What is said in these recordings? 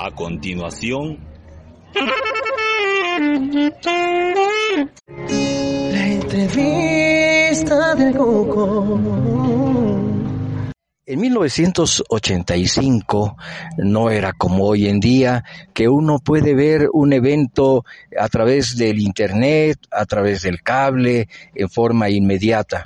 A continuación... La entrevista del Coco. En 1985 no era como hoy en día que uno puede ver un evento a través del Internet, a través del cable, en forma inmediata.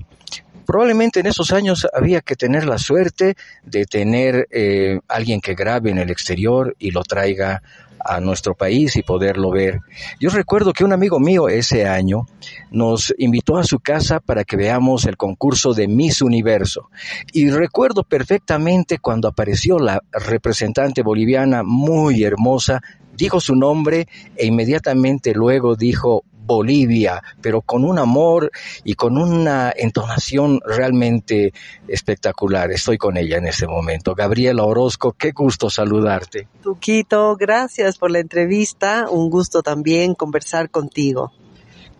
Probablemente en esos años había que tener la suerte de tener eh, alguien que grabe en el exterior y lo traiga a nuestro país y poderlo ver. Yo recuerdo que un amigo mío ese año nos invitó a su casa para que veamos el concurso de Miss Universo. Y recuerdo perfectamente cuando apareció la representante boliviana muy hermosa, dijo su nombre e inmediatamente luego dijo Bolivia, pero con un amor y con una entonación realmente espectacular. Estoy con ella en este momento. Gabriela Orozco, qué gusto saludarte. Tuquito, gracias por la entrevista. Un gusto también conversar contigo.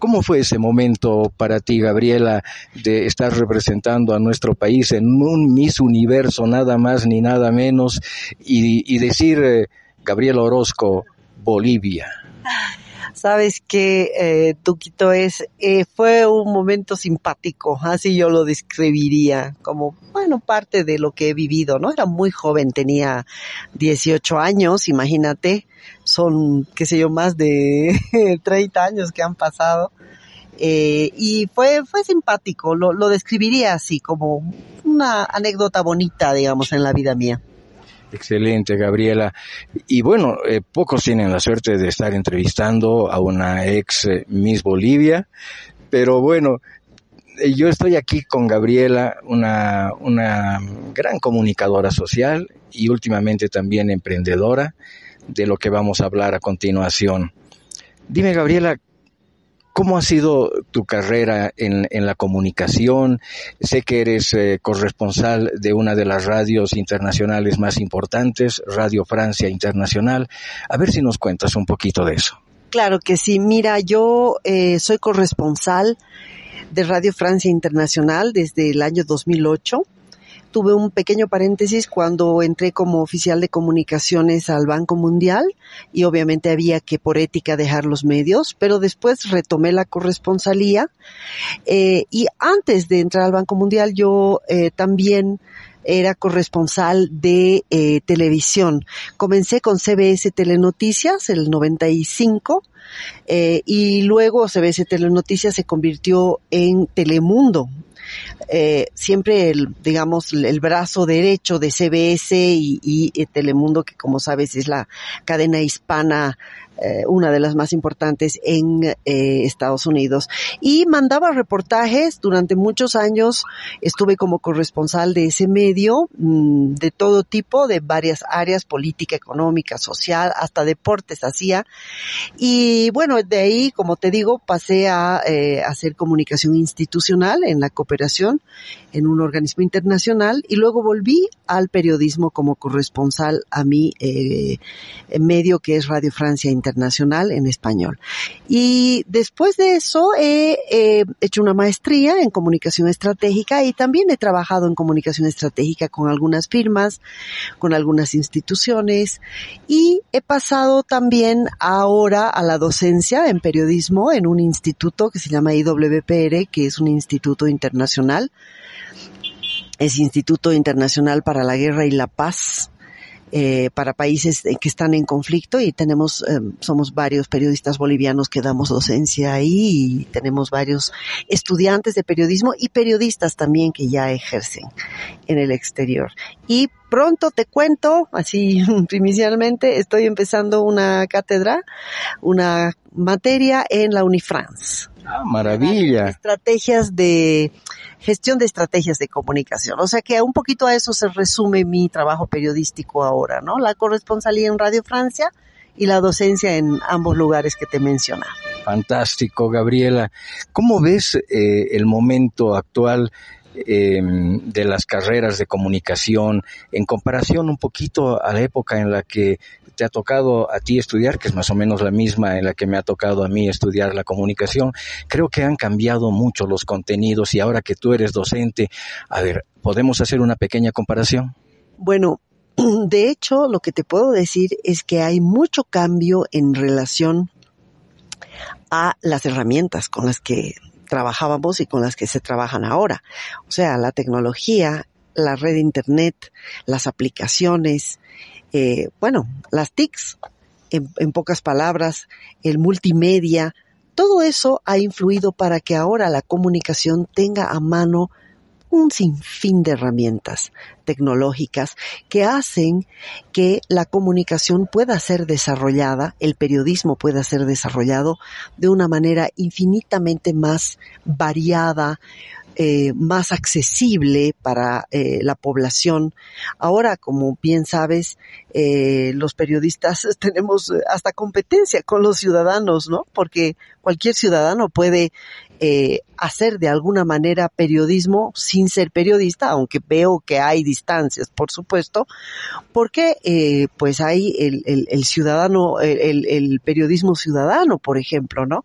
¿Cómo fue ese momento para ti, Gabriela, de estar representando a nuestro país en un Miss Universo, nada más ni nada menos, y, decir, eh, Gabriela Orozco, Bolivia? Sabes que eh, Tuquito es, eh, fue un momento simpático, así yo lo describiría, como, bueno, parte de lo que he vivido, ¿no? Era muy joven, tenía 18 años, imagínate, son, qué sé yo, más de 30 años que han pasado. Eh, y fue, fue simpático, lo, lo describiría así, como una anécdota bonita, digamos, en la vida mía. Excelente, Gabriela. Y bueno, eh, pocos tienen la suerte de estar entrevistando a una ex eh, Miss Bolivia, pero bueno, eh, yo estoy aquí con Gabriela, una, una gran comunicadora social y últimamente también emprendedora, de lo que vamos a hablar a continuación. Dime, Gabriela, ¿Cómo ha sido tu carrera en, la comunicación? Sé que eres eh, corresponsal de una de las radios internacionales más importantes, Radio Francia Internacional. A ver si nos cuentas un poquito de eso. Claro que sí. Mira, yo eh, soy corresponsal de Radio Francia Internacional desde el año 2008 tuve un pequeño paréntesis cuando entré como oficial de comunicaciones al Banco Mundial y obviamente había que por ética dejar los medios, pero después retomé la corresponsalía eh, y antes de entrar al Banco Mundial yo eh, también era corresponsal de eh, televisión. Comencé con CBS Telenoticias el 95 eh, y luego CBS Telenoticias se convirtió en Telemundo eh, siempre el, digamos, el brazo derecho de CBS y, y, Telemundo, que como sabes es la cadena hispana eh, una de las más importantes en eh, Estados Unidos. Y mandaba reportajes durante muchos años. Estuve como corresponsal de ese medio, mm, de todo tipo, de varias áreas, política, económica, social, hasta deportes hacía. Y bueno, de ahí, como te digo, pasé a eh, hacer comunicación institucional en la cooperación en un organismo internacional y luego volví al periodismo como corresponsal a mi medio que es Radio Francia Internacional internacional en español. Y después de eso he, hecho una maestría en comunicación estratégica y también he trabajado en comunicación estratégica con algunas firmas, con algunas instituciones y he pasado también ahora a la docencia en periodismo en un instituto que se llama IWPR, que es un instituto internacional. Es Instituto Internacional para la Guerra y la Paz, eh, para países que están en conflicto y tenemos, eh, somos varios periodistas bolivianos que damos docencia ahí y tenemos varios estudiantes de periodismo y periodistas también que ya ejercen en el exterior. Y pronto te cuento, así inicialmente, estoy empezando una cátedra, una materia en la Unifrance. Ah, maravilla. Estrategias de gestión de estrategias de comunicación. O sea que un poquito a eso se resume mi trabajo periodístico ahora, ¿no? La corresponsalía en Radio Francia y la docencia en ambos lugares que te mencionaba. Fantástico, Gabriela. ¿Cómo ves eh, el momento actual em, de las carreras de comunicación en comparación un poquito a la época en la que te ha tocado a ti estudiar, que es más o menos la misma en la que me ha tocado a mí estudiar la comunicación, creo que han cambiado mucho los contenidos y ahora que tú eres docente, a ver, ¿podemos hacer una pequeña comparación? Bueno, de hecho, lo que te puedo decir es que hay mucho cambio en relación a las herramientas con las que trabajábamos y con las que se trabajan ahora. O sea, la tecnología, la red de Internet, las aplicaciones, eh, bueno, las TICs, en, en pocas palabras, el multimedia, todo eso ha influido para que ahora la comunicación tenga a mano un sinfín de herramientas tecnológicas que hacen que la comunicación pueda ser desarrollada, el periodismo pueda ser desarrollado de una manera infinitamente más variada, eh, más accesible para eh, la población. Ahora, como bien sabes, eh, los periodistas tenemos hasta competencia con los ciudadanos, ¿no? Porque cualquier ciudadano puede hacer de alguna manera periodismo sin ser periodista, aunque veo que hay distancias, por supuesto, porque pues hay el, el, ciudadano, el, el periodismo ciudadano, por ejemplo, ¿no?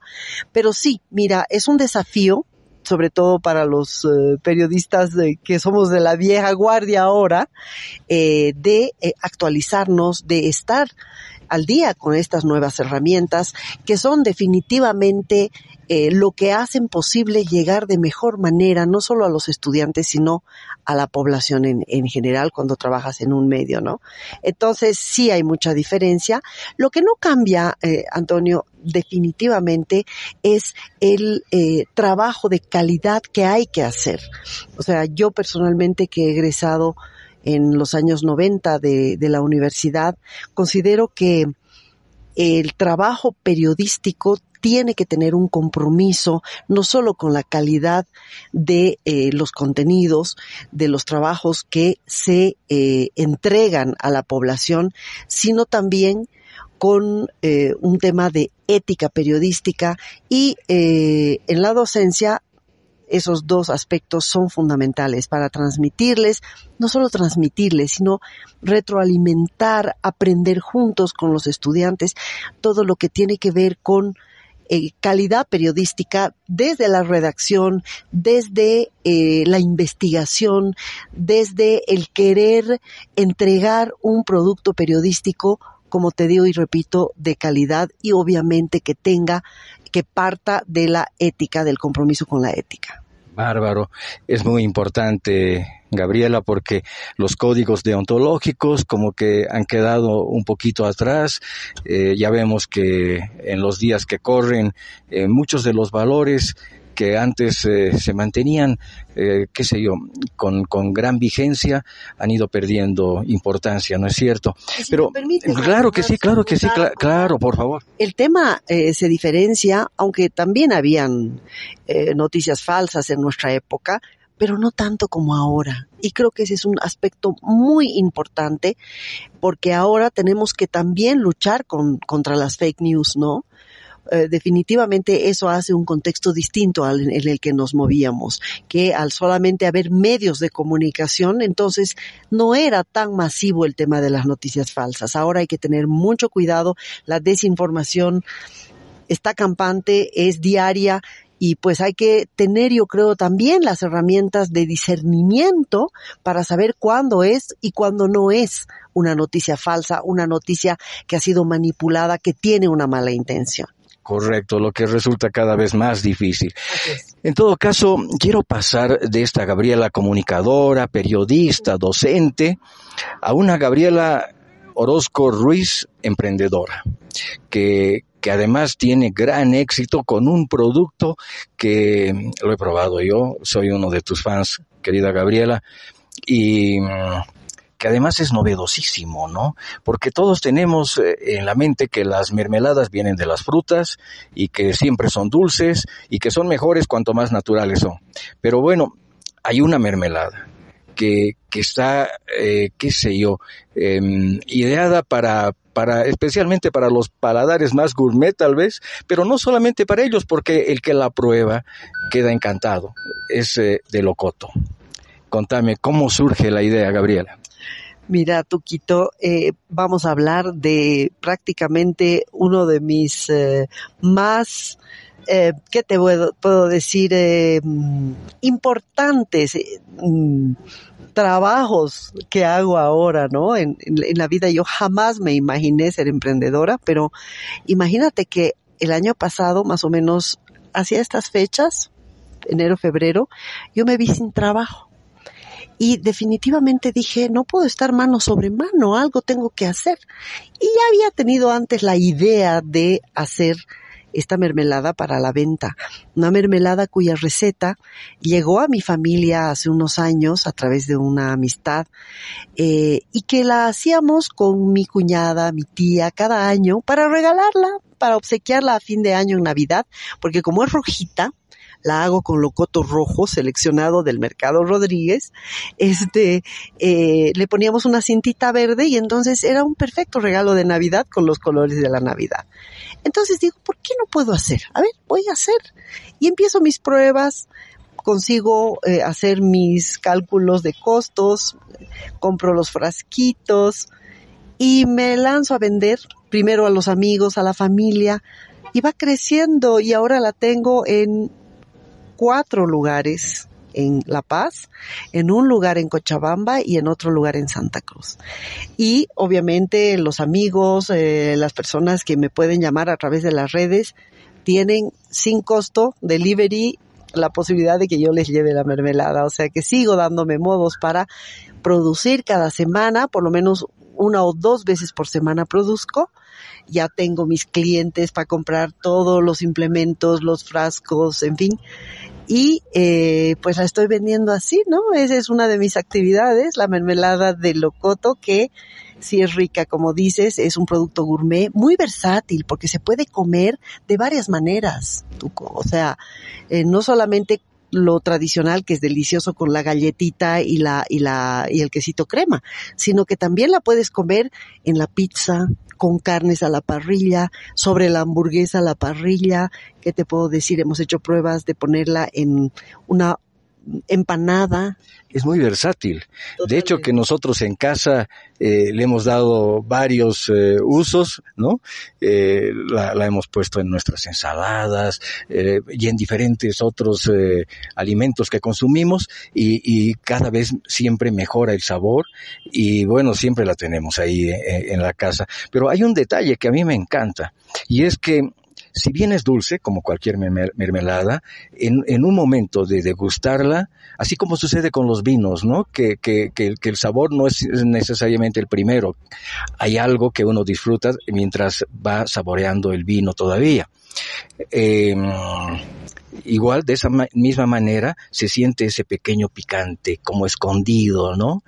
Pero sí, mira, es un desafío sobre todo para los eh, periodistas que somos de la vieja guardia ahora, eh, de eh, actualizarnos, de estar al día con estas nuevas herramientas que son definitivamente eh, lo que hacen posible llegar de mejor manera no solo a los estudiantes sino a la población en, en general cuando trabajas en un medio, ¿no? Entonces sí hay mucha diferencia. Lo que no cambia, eh, Antonio, definitivamente es el eh, trabajo de calidad que hay que hacer. O sea, yo personalmente que he egresado en los años 90 de, de la universidad, considero que el trabajo periodístico tiene que tener un compromiso no solo con la calidad de eh, los contenidos, de los trabajos que se eh, entregan a la población, sino también con eh, un tema de ética periodística y en la docencia esos dos aspectos son fundamentales para transmitirles, no solo transmitirles, sino retroalimentar, aprender juntos con los estudiantes todo lo que tiene que ver con eh, calidad periodística desde la redacción, desde eh, la investigación, desde el querer entregar un producto periodístico como te digo y repito, de calidad y obviamente que tenga que parta de la ética, del compromiso con la ética. Bárbaro. Es muy importante, Gabriela, porque los códigos deontológicos como que han quedado un poquito atrás. Eh, ya vemos que en los días que corren eh, muchos de los valores que antes eh, se mantenían, eh, qué sé yo, con, con, gran vigencia, han ido perdiendo importancia, ¿no es cierto? Pero claro que sí, claro que sí, claro, por favor. El tema eh, se diferencia, aunque también habían eh, noticias falsas en nuestra época, pero no tanto como ahora. Y creo que ese es un aspecto muy importante porque ahora tenemos que también luchar con, contra las fake news, ¿no? Eh, definitivamente eso hace un contexto distinto al en el que nos movíamos, que al solamente haber medios de comunicación, entonces no era tan masivo el tema de las noticias falsas. Ahora hay que tener mucho cuidado, la desinformación está campante, es diaria y pues hay que tener, yo creo, también las herramientas de discernimiento para saber cuándo es y cuándo no es una noticia falsa, una noticia que ha sido manipulada, que tiene una mala intención. Correcto, lo que resulta cada vez más difícil. En todo caso, quiero pasar de esta Gabriela comunicadora, periodista, docente, a una Gabriela Orozco Ruiz, emprendedora, que, que además tiene gran éxito con un producto que lo he probado yo, soy uno de tus fans, querida Gabriela, y que además es novedosísimo, ¿no? Porque todos tenemos eh, en la mente que las mermeladas vienen de las frutas y que siempre son dulces y que son mejores cuanto más naturales son. Pero bueno, hay una mermelada que, que está, eh, qué sé yo, eh, ideada para, para, especialmente para los paladares más gourmet tal vez, pero no solamente para ellos, porque el que la prueba queda encantado. Es eh, de locoto. Contame, ¿cómo surge la idea, Gabriela? Mira, Tuquito, eh, vamos a hablar de prácticamente uno de mis eh, más eh, ¿qué te puedo, decir? Eh, importantes. Eh, mm, trabajos que hago ahora, ¿no? En, en, la vida yo jamás me imaginé ser emprendedora, pero imagínate que el año pasado, más o menos hacia estas fechas, enero, febrero, yo me vi sin trabajo. Y definitivamente dije, no puedo estar mano sobre mano, algo tengo que hacer. Y ya había tenido antes la idea de hacer esta mermelada para la venta. Una mermelada cuya receta llegó a mi familia hace unos años a través de una amistad eh, y que la hacíamos con mi cuñada, mi tía, cada año para regalarla, para obsequiarla a fin de año en Navidad, porque como es rojita, la hago con locoto rojo seleccionado del mercado Rodríguez, este, eh, le poníamos una cintita verde y entonces era un perfecto regalo de Navidad con los colores de la Navidad. Entonces digo, ¿por qué no puedo hacer? A ver, voy a hacer. Y empiezo mis pruebas, consigo eh, hacer mis cálculos de costos, compro los frasquitos y me lanzo a vender primero a los amigos, a la familia, y va creciendo y ahora la tengo en cuatro lugares en La Paz, en un lugar en Cochabamba y en otro lugar en Santa Cruz. Y obviamente los amigos, eh, las personas que me pueden llamar a través de las redes, tienen sin costo delivery la posibilidad de que yo les lleve la mermelada. O sea que sigo dándome modos para producir cada semana, por lo menos una o dos veces por semana produzco. Ya tengo mis clientes para comprar todos los implementos, los frascos, en fin y eh, pues la estoy vendiendo así, ¿no? Esa es una de mis actividades, la mermelada de locoto que si es rica, como dices, es un producto gourmet muy versátil porque se puede comer de varias maneras. O sea, eh, no solamente lo tradicional que es delicioso con la galletita y la y la y el quesito crema, sino que también la puedes comer en la pizza, con carnes a la parrilla, sobre la hamburguesa a la parrilla, ¿qué te puedo decir? Hemos hecho pruebas de ponerla en una empanada. Es muy versátil. De hecho, que nosotros en casa eh, le hemos dado varios eh, usos, ¿no? Eh, la, la, hemos puesto en nuestras ensaladas eh, y en diferentes otros eh, alimentos que consumimos y, y, cada vez siempre mejora el sabor y bueno, siempre la tenemos ahí eh, en la casa. Pero hay un detalle que a mí me encanta y es que si bien es dulce, como cualquier mermelada, en, un momento de degustarla, así como sucede con los vinos, ¿no? Que, que, que, que, el sabor no es necesariamente el primero. Hay algo que uno disfruta mientras va saboreando el vino todavía. Eh, igual de esa ma misma manera se siente ese pequeño picante como escondido, ¿no?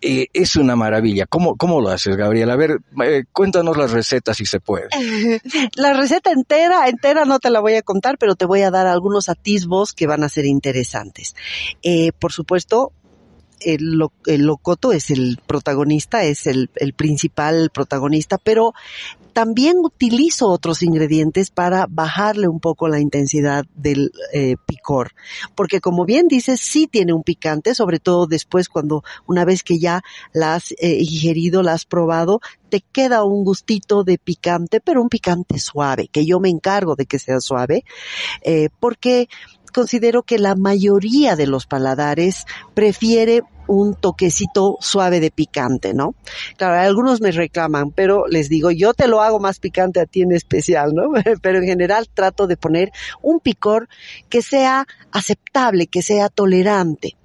Eh, es una maravilla. ¿Cómo, ¿Cómo lo haces, Gabriel? A ver, eh, cuéntanos las recetas si se puede. La receta entera, entera no te la voy a contar, pero te voy a dar algunos atisbos que van a ser interesantes. Eh, por supuesto, el, locoto es el protagonista, es el, el, principal protagonista, pero también utilizo otros ingredientes para bajarle un poco la intensidad del eh, picor. Porque como bien dices, sí tiene un picante, sobre todo después cuando una vez que ya la has eh, ingerido, la has probado, te queda un gustito de picante, pero un picante suave, que yo me encargo de que sea suave, eh, porque considero que la mayoría de los paladares prefiere un toquecito suave de picante, ¿no? Claro, algunos me reclaman, pero les digo, yo te lo hago más picante a ti en especial, ¿no? Pero en general trato de poner un picor que sea aceptable, que sea tolerante.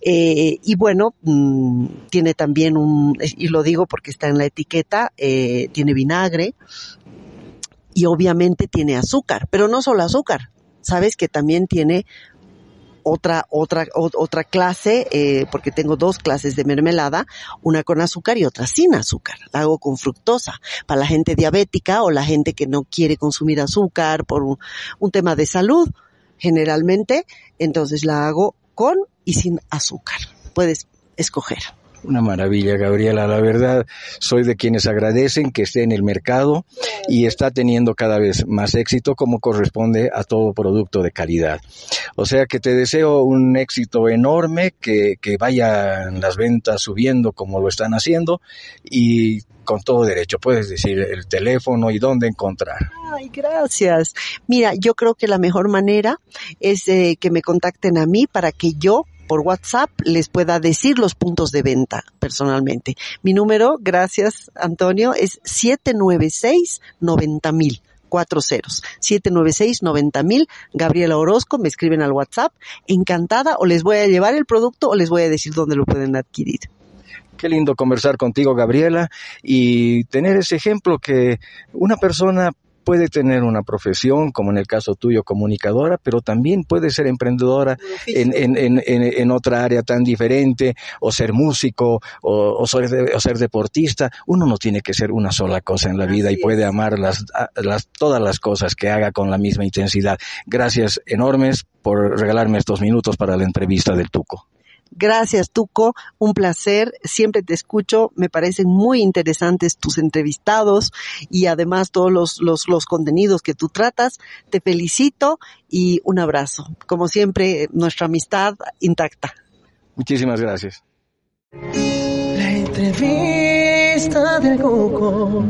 Eh, y bueno, mmm, tiene también un, y lo digo porque está en la etiqueta, eh, tiene vinagre y obviamente tiene azúcar, pero no solo azúcar, sabes que también tiene otra, otra, otra clase, eh, porque tengo dos clases de mermelada, una con azúcar y otra sin azúcar. La hago con fructosa para la gente diabética o la gente que no quiere consumir azúcar por un, un tema de salud, generalmente. Entonces la hago con y sin azúcar. Puedes escoger. Una maravilla, Gabriela. La verdad, soy de quienes agradecen que esté en el mercado y está teniendo cada vez más éxito como corresponde a todo producto de calidad. O sea que te deseo un éxito enorme, que, que vayan las ventas subiendo como lo están haciendo y con todo derecho. Puedes decir el teléfono y dónde encontrar. Ay, gracias. Mira, yo creo que la mejor manera es eh, que me contacten a mí para que yo por WhatsApp les pueda decir los puntos de venta personalmente. Mi número, gracias Antonio, es 796 90 mil cuatro ceros, 796 90 mil, Gabriela Orozco, me escriben al WhatsApp, encantada, o les voy a llevar el producto o les voy a decir dónde lo pueden adquirir. Qué lindo conversar contigo, Gabriela, y tener ese ejemplo que una persona puede tener una profesión, como en el caso tuyo, comunicadora, pero también puede ser emprendedora en, en, en, en otra área tan diferente, o ser músico, o, o, ser, o, ser, deportista. Uno no tiene que ser una sola cosa en la vida y puede amar las, las, todas las cosas que haga con la misma intensidad. Gracias enormes por regalarme estos minutos para la entrevista del Tuco. Gracias, Tuco. Un placer. Siempre te escucho. Me parecen muy interesantes tus entrevistados y además todos los, los, los contenidos que tú tratas. Te felicito y un abrazo. Como siempre, nuestra amistad intacta. Muchísimas gracias. La entrevista del Cuco.